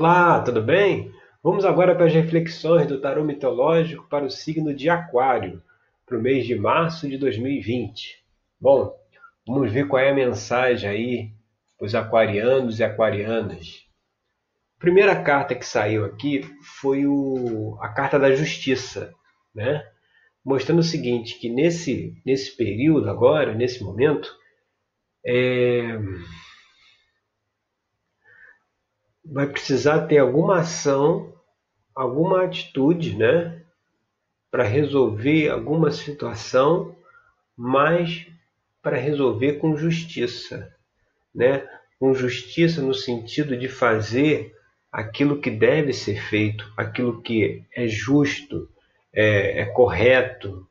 Olá, tudo bem? Vamos agora para as reflexões do tarô mitológico para o signo de Aquário, para o mês de março de 2020. Bom, vamos ver qual é a mensagem aí para os aquarianos e aquarianas. A primeira carta que saiu aqui foi o, a carta da justiça, né? mostrando o seguinte, que nesse, nesse período agora, nesse momento, é, vai precisar ter alguma ação, alguma atitude, né, para resolver alguma situação, mas para resolver com justiça, né? Com justiça no sentido de fazer aquilo que deve ser feito, aquilo que é justo, é, é correto.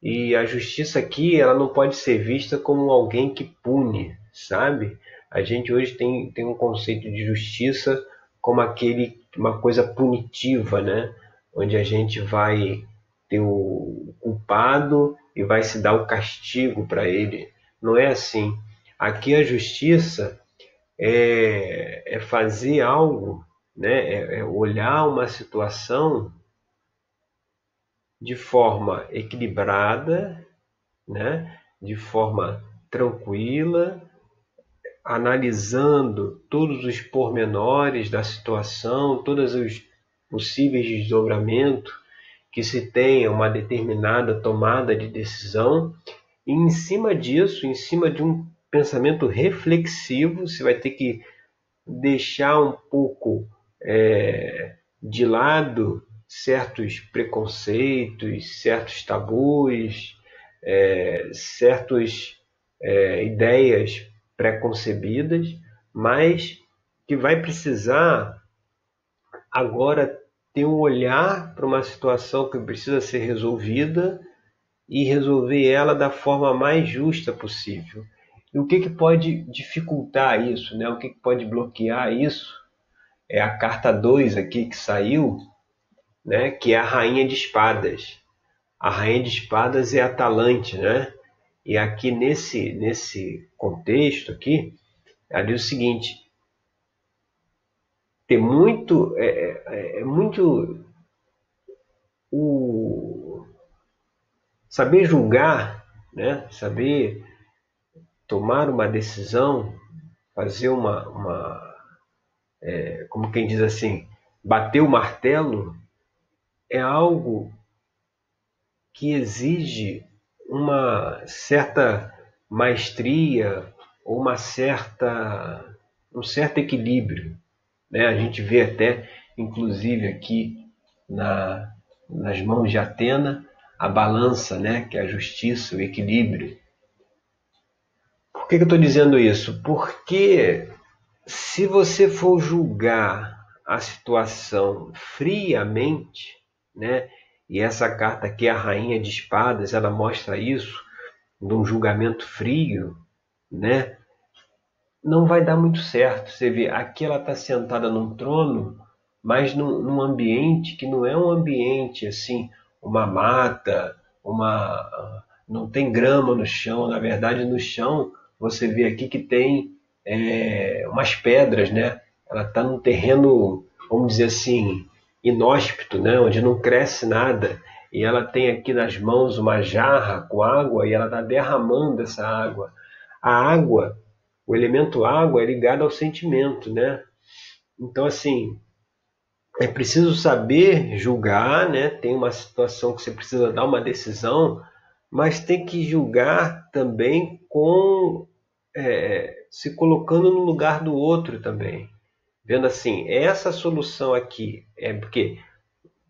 E a justiça aqui, ela não pode ser vista como alguém que pune, sabe? A gente hoje tem, tem um conceito de justiça como aquele uma coisa punitiva, né? Onde a gente vai ter o culpado e vai se dar o castigo para ele. Não é assim. Aqui a justiça é, é fazer algo, né? É, é olhar uma situação de forma equilibrada, né? De forma tranquila, analisando todos os pormenores da situação, todos os possíveis desdobramentos que se tenha uma determinada tomada de decisão, e em cima disso, em cima de um pensamento reflexivo, você vai ter que deixar um pouco é, de lado certos preconceitos, certos tabus, é, certas é, ideias preconcebidas, mas que vai precisar agora ter um olhar para uma situação que precisa ser resolvida e resolver ela da forma mais justa possível. E o que, que pode dificultar isso, né? o que, que pode bloquear isso? É a carta 2 aqui que saiu, né? que é a Rainha de Espadas. A Rainha de Espadas é Atalante, né? E aqui nesse, nesse contexto aqui, ela diz o seguinte, tem muito, é, é, é muito o saber julgar, né? saber tomar uma decisão, fazer uma, uma é, como quem diz assim, bater o martelo, é algo que exige uma certa maestria ou uma certa um certo equilíbrio, né? A gente vê até, inclusive aqui na, nas mãos de Atena, a balança, né? Que é a justiça, o equilíbrio. Por que, que eu estou dizendo isso? Porque se você for julgar a situação friamente, né? E essa carta aqui, a Rainha de Espadas, ela mostra isso, num julgamento frio, né? Não vai dar muito certo. Você vê, aqui ela está sentada num trono, mas num, num, ambiente que não é um ambiente assim, uma mata, uma não tem grama no chão. Na verdade, no chão você vê aqui que tem é, umas pedras, né? Ela está num terreno, vamos dizer assim, inóspito, né, onde não cresce nada, e ela tem aqui nas mãos uma jarra com água e ela está derramando essa água. A água, o elemento água é ligado ao sentimento, né? Então, assim, é preciso saber julgar, né? Tem uma situação que você precisa dar uma decisão, mas tem que julgar também com é, se colocando no lugar do outro também vendo assim, essa solução aqui é porque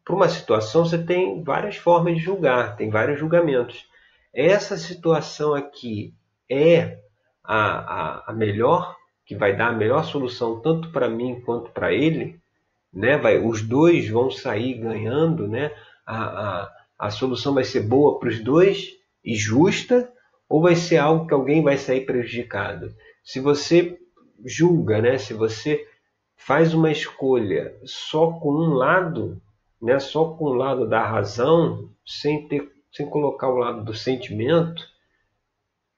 para uma situação você tem várias formas de julgar, tem vários julgamentos. Essa situação aqui é a, a, a melhor, que vai dar a melhor solução tanto para mim quanto para ele, né? Vai, os dois vão sair ganhando, né? A, a, a solução vai ser boa para os dois e justa, ou vai ser algo que alguém vai sair prejudicado? Se você julga, né? Se você faz uma escolha só com um lado, né, só com o lado da razão, sem, ter, sem colocar o lado do sentimento,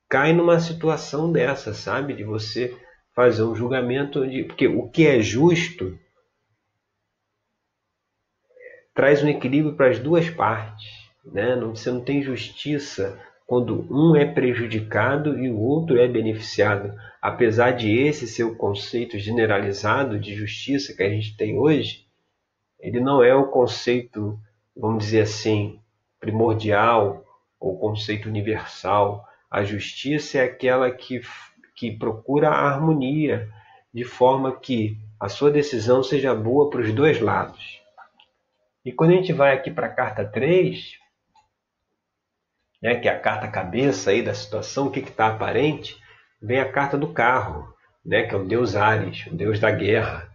cai numa situação dessa, sabe? De você fazer um julgamento de. Porque o que é justo traz um equilíbrio para as duas partes. Né? Não, você não tem justiça quando um é prejudicado e o outro é beneficiado. Apesar de esse ser o conceito generalizado de justiça que a gente tem hoje, ele não é o conceito, vamos dizer assim, primordial ou conceito universal. A justiça é aquela que, que procura a harmonia, de forma que a sua decisão seja boa para os dois lados. E quando a gente vai aqui para a carta 3, né, que é a carta cabeça aí da situação, o que está aparente, vem a carta do carro, né, que é o deus Ares, o deus da guerra.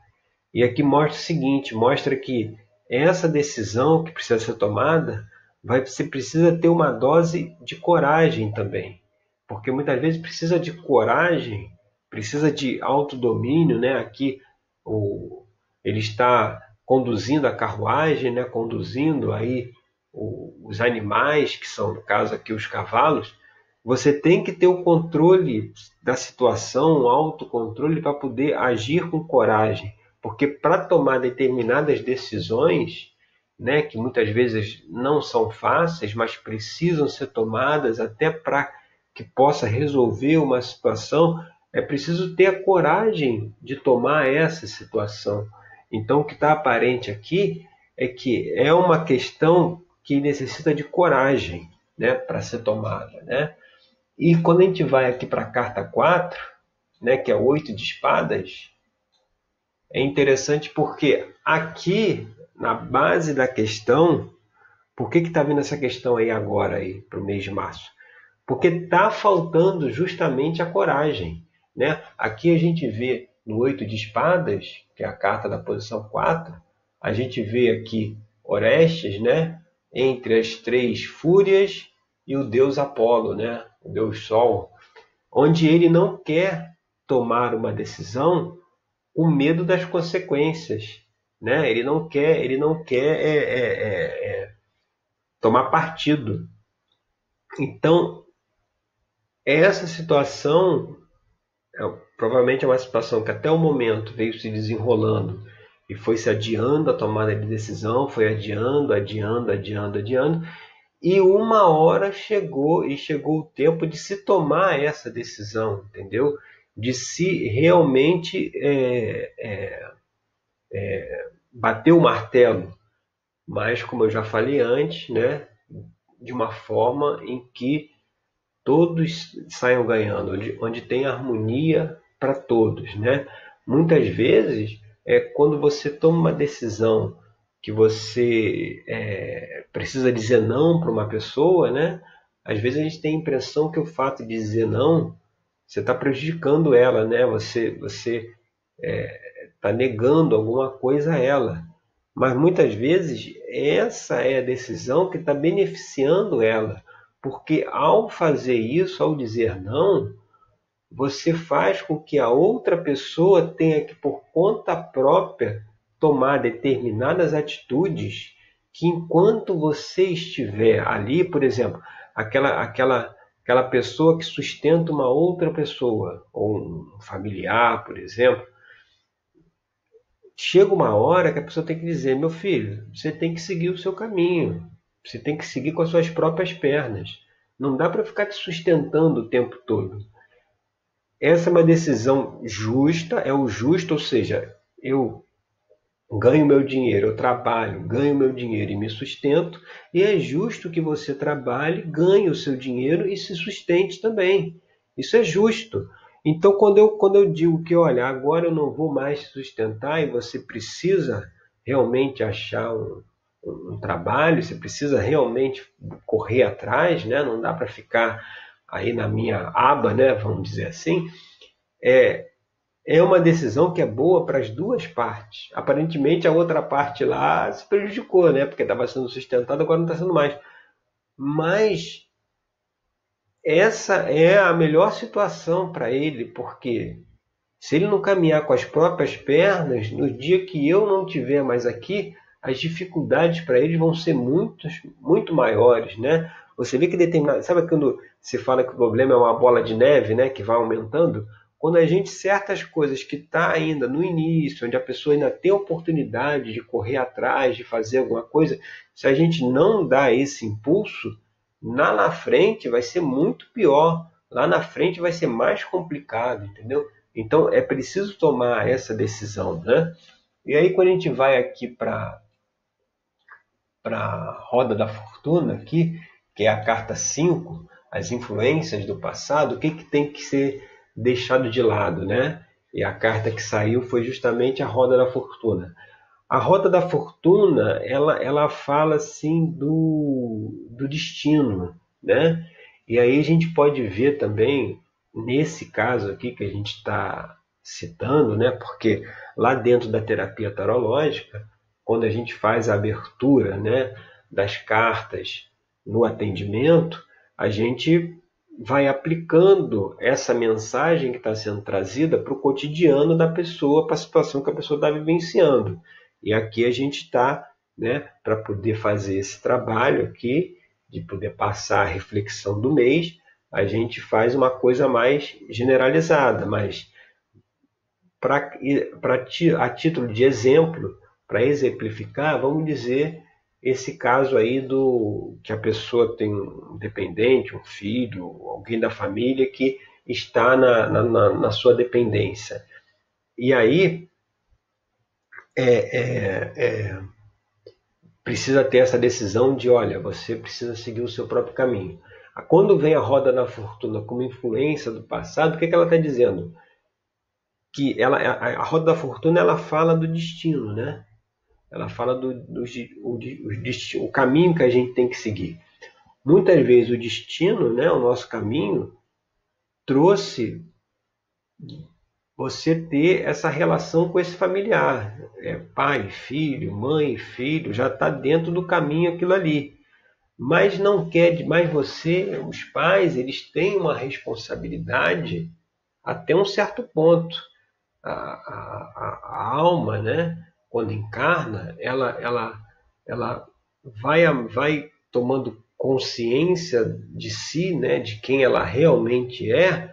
E aqui mostra o seguinte, mostra que essa decisão que precisa ser tomada, vai, você precisa ter uma dose de coragem também. Porque muitas vezes precisa de coragem, precisa de autodomínio, né? Aqui o, ele está conduzindo a carruagem, né? conduzindo aí os animais, que são, no caso aqui, os cavalos, você tem que ter o controle da situação, o autocontrole para poder agir com coragem. Porque para tomar determinadas decisões, né, que muitas vezes não são fáceis, mas precisam ser tomadas até para que possa resolver uma situação, é preciso ter a coragem de tomar essa situação. Então, o que está aparente aqui é que é uma questão que necessita de coragem né, para ser tomada. Né? E quando a gente vai aqui para a carta 4, né, que é oito de espadas, é interessante porque aqui, na base da questão, por que está vindo essa questão aí agora aí para o mês de março? Porque está faltando justamente a coragem. Né? Aqui a gente vê no oito de espadas, que é a carta da posição 4, a gente vê aqui Orestes, né? Entre as três fúrias e o deus Apolo, né? o deus Sol, onde ele não quer tomar uma decisão com medo das consequências, né? Ele não quer, ele não quer é, é, é, é tomar partido. Então essa situação é, provavelmente é uma situação que até o momento veio se desenrolando e foi se adiando a tomada de decisão, foi adiando, adiando, adiando, adiando, e uma hora chegou e chegou o tempo de se tomar essa decisão, entendeu? De se realmente é, é, é, bater o martelo, mas como eu já falei antes, né, de uma forma em que todos saiam ganhando, onde, onde tem harmonia para todos, né? Muitas vezes é quando você toma uma decisão que você é, precisa dizer não para uma pessoa, né? Às vezes a gente tem a impressão que o fato de dizer não, você está prejudicando ela, né? Você você está é, tá negando alguma coisa a ela. Mas muitas vezes essa é a decisão que está beneficiando ela, porque ao fazer isso, ao dizer não, você faz com que a outra pessoa tenha que, por conta própria, tomar determinadas atitudes que, enquanto você estiver ali, por exemplo, aquela, aquela, aquela pessoa que sustenta uma outra pessoa, ou um familiar, por exemplo, chega uma hora que a pessoa tem que dizer: meu filho, você tem que seguir o seu caminho, você tem que seguir com as suas próprias pernas. Não dá para ficar te sustentando o tempo todo. Essa é uma decisão justa, é o justo, ou seja, eu ganho meu dinheiro, eu trabalho, ganho meu dinheiro e me sustento, e é justo que você trabalhe, ganhe o seu dinheiro e se sustente também. Isso é justo. Então, quando eu, quando eu digo que, olha, agora eu não vou mais sustentar e você precisa realmente achar um, um, trabalho, você precisa realmente correr atrás, né? não dá para ficar aí na minha aba, né, vamos dizer assim, é, é uma decisão que é boa para as duas partes. Aparentemente a outra parte lá se prejudicou, né, porque estava sendo sustentada, agora não está sendo mais. Mas essa é a melhor situação para ele, porque se ele não caminhar com as próprias pernas, no dia que eu não estiver mais aqui, as dificuldades para ele vão ser muito, muito maiores, né? Você vê que determinado. Sabe quando se fala que o problema é uma bola de neve, né? Que vai aumentando? quando a gente certas coisas que está ainda no início, onde a pessoa ainda tem oportunidade de correr atrás, de fazer alguma coisa, se a gente não dá esse impulso, lá na frente vai ser muito pior, lá na frente vai ser mais complicado, entendeu? Então é preciso tomar essa decisão, né? E aí quando a gente vai aqui para para a roda da fortuna aqui, que é a carta 5, as influências do passado, o que, que tem que ser deixado de lado, né? E a carta que saiu foi justamente a roda da fortuna. A roda da fortuna, ela, ela fala assim do, do destino, né? E aí a gente pode ver também, nesse caso aqui que a gente está citando, né? Porque lá dentro da terapia tarológica, quando a gente faz a abertura né, das cartas no atendimento, a gente vai aplicando essa mensagem que está sendo trazida para o cotidiano da pessoa, para a situação que a pessoa está vivenciando. E aqui a gente está, né, para poder fazer esse trabalho aqui, de poder passar a reflexão do mês, a gente faz uma coisa mais generalizada, mas para a título de exemplo, para exemplificar, vamos dizer esse caso aí do que a pessoa tem um dependente, um filho, alguém da família que está na, na, na sua dependência. E aí é, é, é, precisa ter essa decisão de, olha, você precisa seguir o seu próprio caminho. Quando vem a roda da fortuna como influência do passado, o que, que ela está dizendo? Que ela, a, a roda da fortuna ela fala do destino, né? Ela fala do, do o, o, caminho que a gente tem que seguir. Muitas vezes o destino, né, o nosso caminho, trouxe você ter essa relação com esse familiar. É, pai, filho, mãe, filho, já está dentro do caminho aquilo ali. Mas não quer, mas você, os pais, eles têm uma responsabilidade até um certo ponto. A, a, a alma, né? Quando encarna, ela, ela, ela vai, vai tomando consciência de si, né, de quem ela realmente é,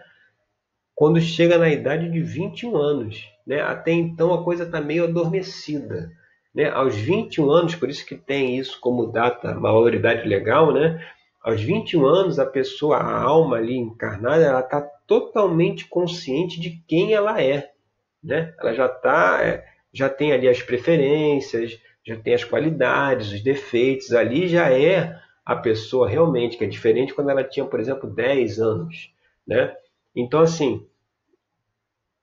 quando chega na idade de 21 anos. Né? Até então a coisa está meio adormecida. Né? Aos 21 anos, por isso que tem isso como data, maioridade legal, né? aos 21 anos a pessoa, a alma ali encarnada, ela está totalmente consciente de quem ela é. Né? Ela já está. Já tem ali as preferências, já tem as qualidades, os defeitos, ali já é a pessoa realmente, que é diferente quando ela tinha, por exemplo, 10 anos. Né? Então, assim,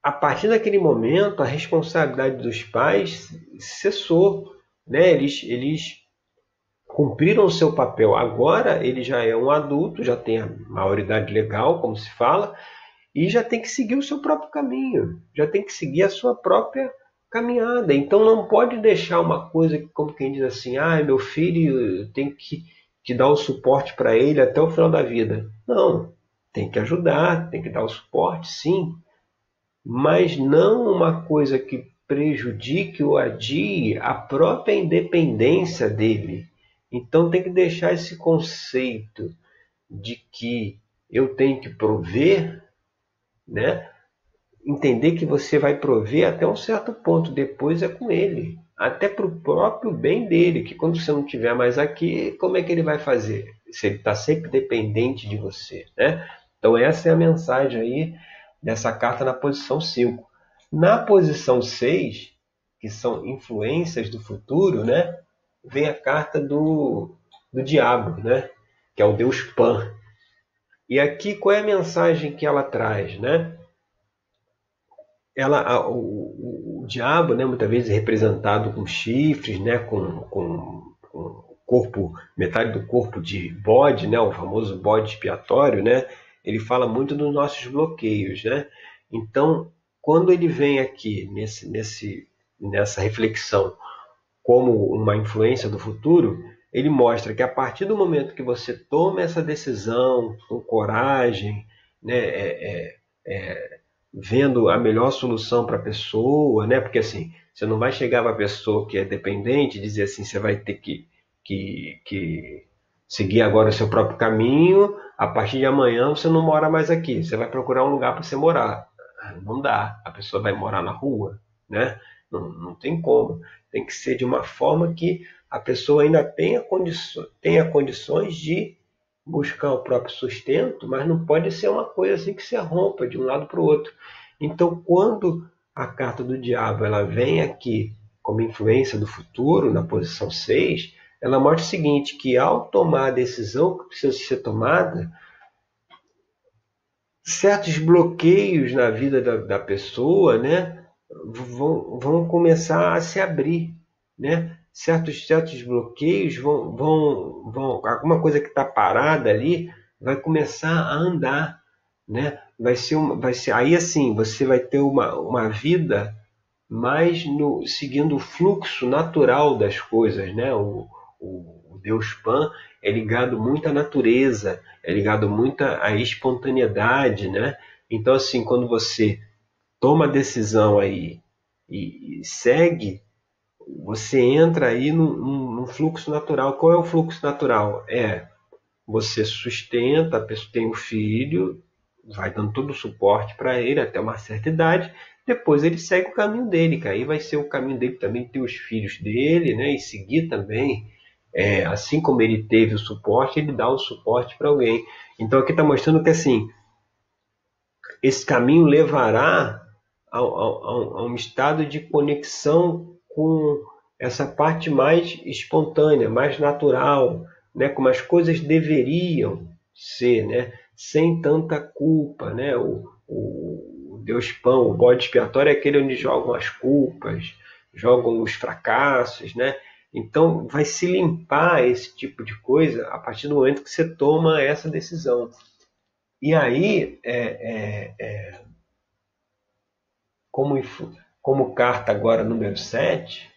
a partir daquele momento, a responsabilidade dos pais cessou. Né? Eles, eles cumpriram o seu papel. Agora ele já é um adulto, já tem a maioridade legal, como se fala, e já tem que seguir o seu próprio caminho, já tem que seguir a sua própria caminhada. Então não pode deixar uma coisa como quem diz assim, ah, meu filho tem que, que dar o suporte para ele até o final da vida. Não, tem que ajudar, tem que dar o suporte, sim, mas não uma coisa que prejudique ou adie a própria independência dele. Então tem que deixar esse conceito de que eu tenho que prover, né? Entender que você vai prover até um certo ponto, depois é com ele. Até para o próprio bem dele, que quando você não estiver mais aqui, como é que ele vai fazer? Se ele está sempre dependente de você. Né? Então, essa é a mensagem aí dessa carta na posição 5. Na posição 6, que são influências do futuro, né? vem a carta do, do diabo, né? que é o deus Pan. E aqui qual é a mensagem que ela traz? Né? Ela, a, o, o, diabo, né, muitas vezes representado com chifres, né, com, com, com corpo, metade do corpo de bode, né, o famoso bode expiatório, né, ele fala muito dos nossos bloqueios, né? Então, quando ele vem aqui nesse, nesse, nessa reflexão como uma influência do futuro, ele mostra que a partir do momento que você toma essa decisão com coragem, né, é, é, é, vendo a melhor solução para a pessoa, né? Porque assim, você não vai chegar para a pessoa que é dependente e dizer assim, você vai ter que, que, que seguir agora o seu próprio caminho, a partir de amanhã você não mora mais aqui, você vai procurar um lugar para você morar. Não dá. A pessoa vai morar na rua, né? Não, não tem como. Tem que ser de uma forma que a pessoa ainda tenha, condições, tenha condições de buscar o próprio sustento, mas não pode ser uma coisa assim que se rompa de um lado para o outro. Então, quando a carta do diabo ela vem aqui como influência do futuro, na posição 6, ela mostra o seguinte, que ao tomar a decisão que precisa ser tomada, certos bloqueios na vida da, da pessoa né, vão, vão começar a se abrir. Né? Certos, certos bloqueios vão, vão, vão. Alguma coisa que está parada ali vai começar a andar. Né? Vai ser, uma, vai ser aí assim, você vai ter uma, uma vida mais no, seguindo o fluxo natural das coisas, né? O, o, Deus Pan é ligado muito à natureza, é ligado muito à espontaneidade, né? Então, assim, quando você toma a decisão aí e, e segue, você entra aí num, fluxo natural. Qual é o fluxo natural? É você sustenta, a pessoa tem um filho, vai dando todo o suporte para ele até uma certa idade, depois ele segue o caminho dele, que aí vai ser o caminho dele também ter os filhos dele, né? E seguir também é, assim como ele teve o suporte, ele dá o suporte para alguém. Então aqui está mostrando que assim, esse caminho levará a, a, a, um estado de conexão com essa parte mais espontânea, mais natural, né? como as coisas deveriam ser, né? sem tanta culpa. Né? O, o Deus Pão, o bode expiatório é aquele onde jogam as culpas, jogam os fracassos, né? Então, vai se limpar esse tipo de coisa a partir do momento que você toma essa decisão. E aí, é, é, é, como, como carta agora número 7,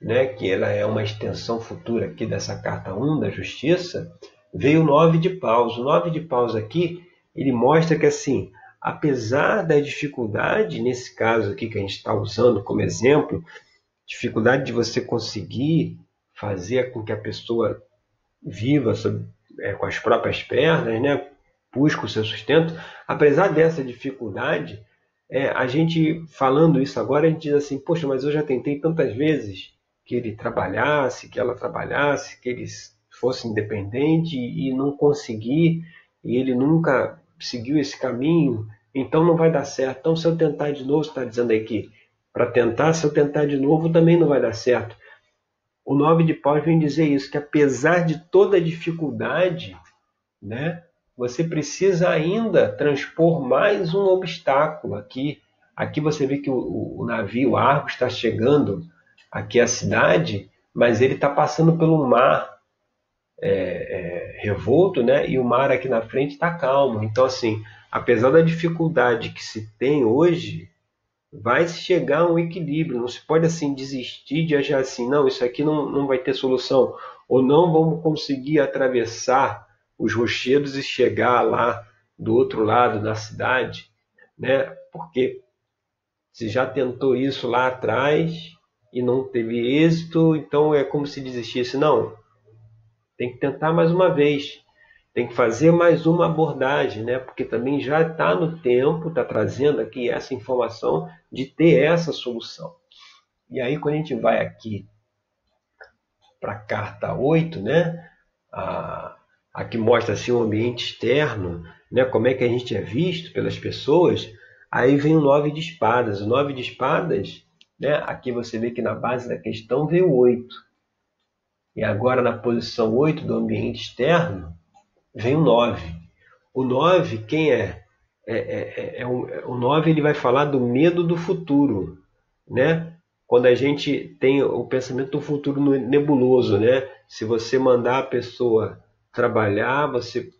né, que ela é uma extensão futura aqui dessa carta 1 da Justiça, veio o 9 de paus. O 9 de paus aqui, ele mostra que assim, apesar da dificuldade, nesse caso aqui que a gente está usando como exemplo, dificuldade de você conseguir fazer com que a pessoa viva sob, é, com as próprias pernas, né? busque o seu sustento. Apesar dessa dificuldade, é, a gente falando isso agora, a gente diz assim: Poxa, mas eu já tentei tantas vezes que ele trabalhasse, que ela trabalhasse, que eles fosse independente e não consegui, e ele nunca seguiu esse caminho, então não vai dar certo. Então, se eu tentar de novo, está dizendo aí que para tentar, se eu tentar de novo, também não vai dar certo. O nove de paus vem dizer isso, que apesar de toda a dificuldade, né, você precisa ainda transpor mais um obstáculo aqui. Aqui você vê que o, o navio Argos está chegando aqui à cidade, mas ele está passando pelo mar é, é, revolto, né? E o mar aqui na frente está calmo. Então, assim, apesar da dificuldade que se tem hoje, vai chegar a um equilíbrio. Não se pode assim desistir de achar assim, não, isso aqui não, não vai ter solução. Ou não vamos conseguir atravessar os rochedos e chegar lá do outro lado da cidade, né? Porque se já tentou isso lá atrás e não teve êxito, então é como se desistisse. Não, tem que tentar mais uma vez tem que fazer mais uma abordagem, né? porque também já está no tempo, está trazendo aqui essa informação de ter essa solução. E aí, quando a gente vai aqui para a carta 8, né? a, a que mostra assim, o ambiente externo, né? como é que a gente é visto pelas pessoas, aí vem o 9 de espadas. O 9 de espadas, né? aqui você vê que na base da questão veio o 8. E agora na posição 8 do ambiente externo, vem o 9. O 9, quem é? É, é, é, é o, o 9 ele vai falar do medo do futuro, né? Quando a gente tem o pensamento do futuro nebuloso, né? Se você mandar a pessoa trabalhar, você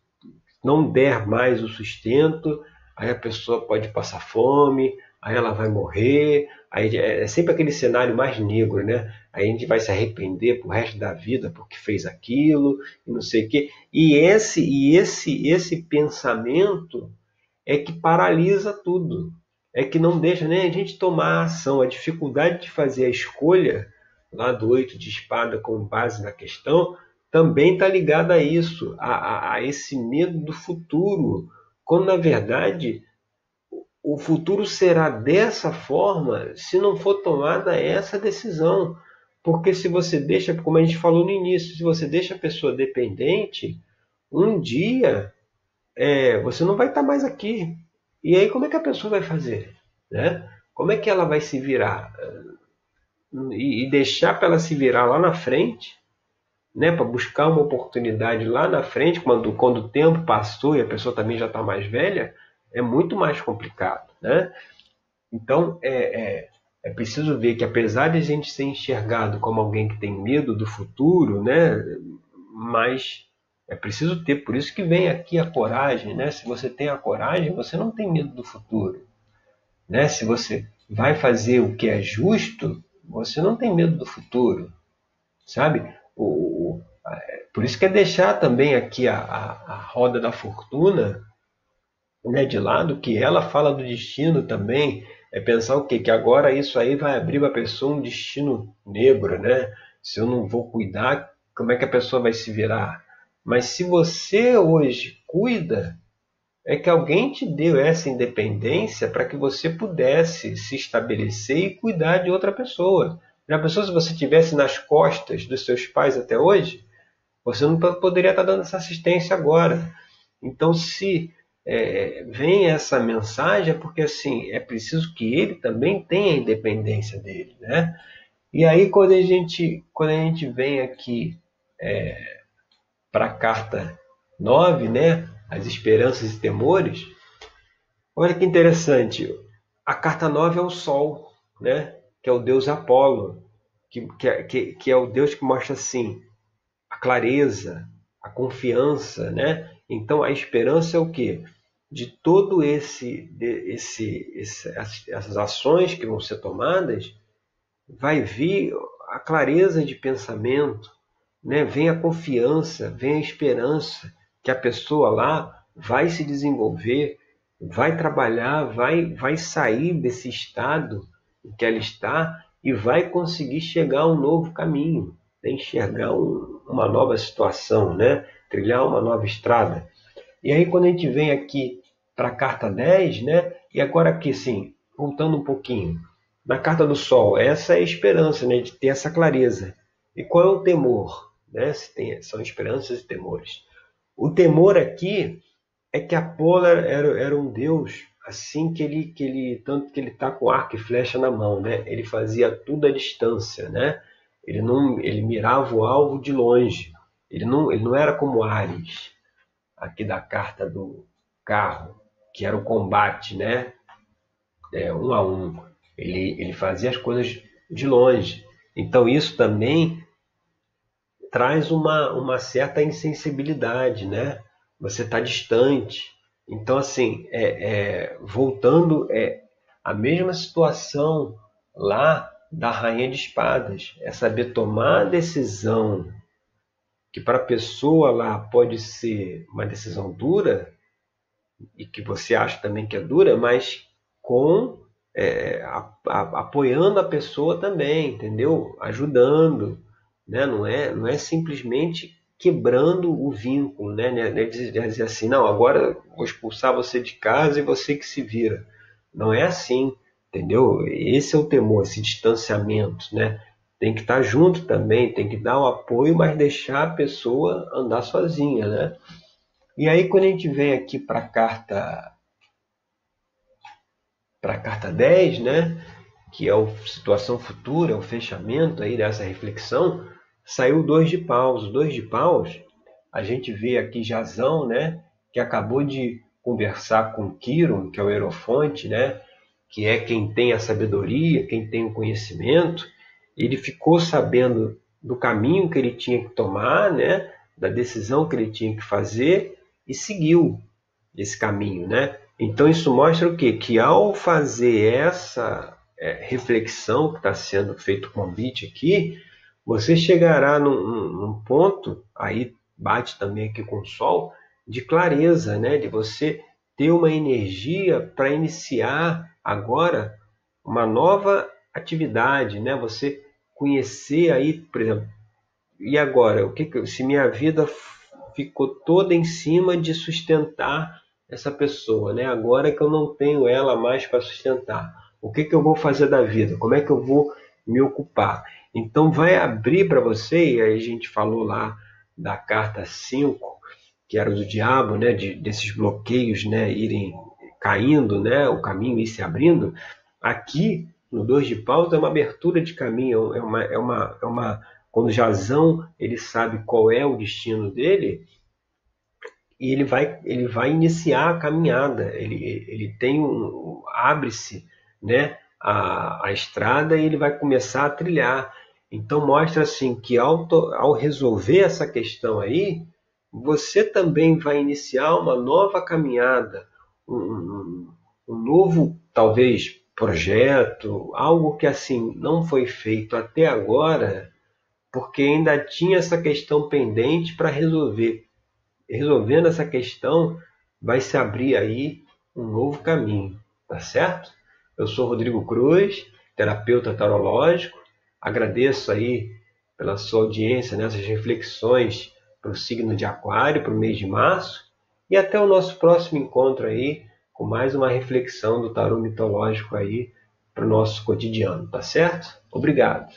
não der mais o sustento, aí a pessoa pode passar fome, aí ela vai morrer, aí é, é sempre aquele cenário mais negro, né? Aí a gente vai se arrepender pro resto da vida porque fez aquilo e não sei o quê. E esse e esse esse pensamento é que paralisa tudo. É que não deixa nem a gente tomar a ação. A dificuldade de fazer a escolha lá do oito de espada com base na questão também está ligada a isso, a, a, a esse medo do futuro, quando na verdade o futuro será dessa forma se não for tomada essa decisão. Porque se você deixa, como a gente falou no início, se você deixa a pessoa dependente, um dia é, você não vai estar mais aqui. E aí como é que a pessoa vai fazer? Né? Como é que ela vai se virar? E, e deixar para ela se virar lá na frente, né? para buscar uma oportunidade lá na frente, quando, quando o tempo passou e a pessoa também já está mais velha, é muito mais complicado. Né? Então, é, é, é preciso ver que apesar de a gente ser enxergado como alguém que tem medo do futuro, né? mas é preciso ter, por isso que vem aqui a coragem, né? Se você tem a coragem, você não tem medo do futuro, né? Se você vai fazer o que é justo, você não tem medo do futuro, sabe? O, por isso que é deixar também aqui a, a, a roda da fortuna né, de lado, que ela fala do destino também, é pensar o quê? Que agora isso aí vai abrir para a pessoa um destino negro, né? Se eu não vou cuidar, como é que a pessoa vai se virar? Mas se você hoje cuida, é que alguém te deu essa independência para que você pudesse se estabelecer e cuidar de outra pessoa. Já pensou se você tivesse nas costas dos seus pais até hoje? Você não poderia estar dando essa assistência agora. Então, se é, vem essa mensagem, é porque assim é preciso que ele também tenha a independência dele, né? E aí quando a gente quando a gente vem aqui é, para a carta 9, né? As esperanças e temores. Olha que interessante. A carta 9 é o Sol, né? Que é o deus Apolo, que, que, que, que é o deus que mostra assim a clareza, a confiança, né? Então a esperança é o que? De todo esse, de, esse, esse essas ações que vão ser tomadas, vai vir a clareza de pensamento, né, vem a confiança, vem a esperança que a pessoa lá vai se desenvolver, vai trabalhar, vai, vai sair desse estado que ela está e vai conseguir chegar a um novo caminho, né, enxergar um, uma nova situação, né, trilhar uma nova estrada. E aí quando a gente vem aqui para a carta 10, né, e agora aqui sim, voltando um pouquinho, na carta do Sol, essa é a esperança né, de ter essa clareza. E qual é o temor? né? Tem, são esperanças e temores. O temor aqui é que Apolo era, era um deus assim que ele, que ele tanto que ele está com arco e flecha na mão, né? Ele fazia tudo à distância, né? Ele não, ele mirava o alvo de longe. Ele não, ele não era como Ares, aqui da carta do carro, que era o combate, né? É, um a um. Ele, ele fazia as coisas de longe. Então isso também traz uma, uma certa insensibilidade, né? Você está distante. Então, assim, é, é, voltando, é a mesma situação lá da Rainha de Espadas. É saber tomar a decisão que para a pessoa lá pode ser uma decisão dura, e que você acha também que é dura, mas com é, a, a, apoiando a pessoa também, entendeu? Ajudando né? não, é, não é simplesmente quebrando o vínculo, né? né? né dizer assim, não, agora vou expulsar você de casa e você que se vira. Não é assim, entendeu? Esse é o temor, esse distanciamento, né? Tem que estar junto também, tem que dar o apoio, mas deixar a pessoa andar sozinha, né? E aí quando a gente vem aqui para a carta para a carta 10, né, que é a situação futura, o fechamento aí dessa reflexão, saiu dois de paus. Dois de paus, a gente vê aqui Jazão, né, que acabou de conversar com Quiron, que é o Erofonte, né, que é quem tem a sabedoria, quem tem o conhecimento. Ele ficou sabendo do caminho que ele tinha que tomar, né, da decisão que ele tinha que fazer e seguiu esse caminho, né? Então isso mostra o quê? Que ao fazer essa é, reflexão que está sendo feito convite aqui, você chegará num, num, ponto, aí bate também aqui com o Sol, de clareza, né? de você ter uma energia para iniciar agora uma nova atividade, né? Você conhecer aí, por exemplo, e agora, o que, se minha vida ficou toda em cima de sustentar essa pessoa, né? Agora que eu não tenho ela mais para sustentar, o que, que eu vou fazer da vida? Como é que eu vou me ocupar? Então vai abrir para você, e aí a gente falou lá da carta 5, que era do diabo, né, de, desses bloqueios, né, irem caindo, né, o caminho ir se abrindo. Aqui no dois de paus é uma abertura de caminho, é uma, é uma, é uma quando Jazão ele sabe qual é o destino dele, e ele vai, ele vai iniciar a caminhada, ele, ele tem um, abre-se né, a, a estrada e ele vai começar a trilhar. Então mostra assim que ao, ao resolver essa questão aí, você também vai iniciar uma nova caminhada, um, um, novo, talvez, projeto, algo que assim não foi feito até agora, porque ainda tinha essa questão pendente para resolver. Resolvendo essa questão, vai se abrir aí um novo caminho, tá certo? Eu sou Rodrigo Cruz, terapeuta tarológico. Agradeço aí pela sua audiência nessas reflexões para o signo de Aquário, para o mês de março. E até o nosso próximo encontro aí, com mais uma reflexão do tarô mitológico aí para o nosso cotidiano, tá certo? Obrigado.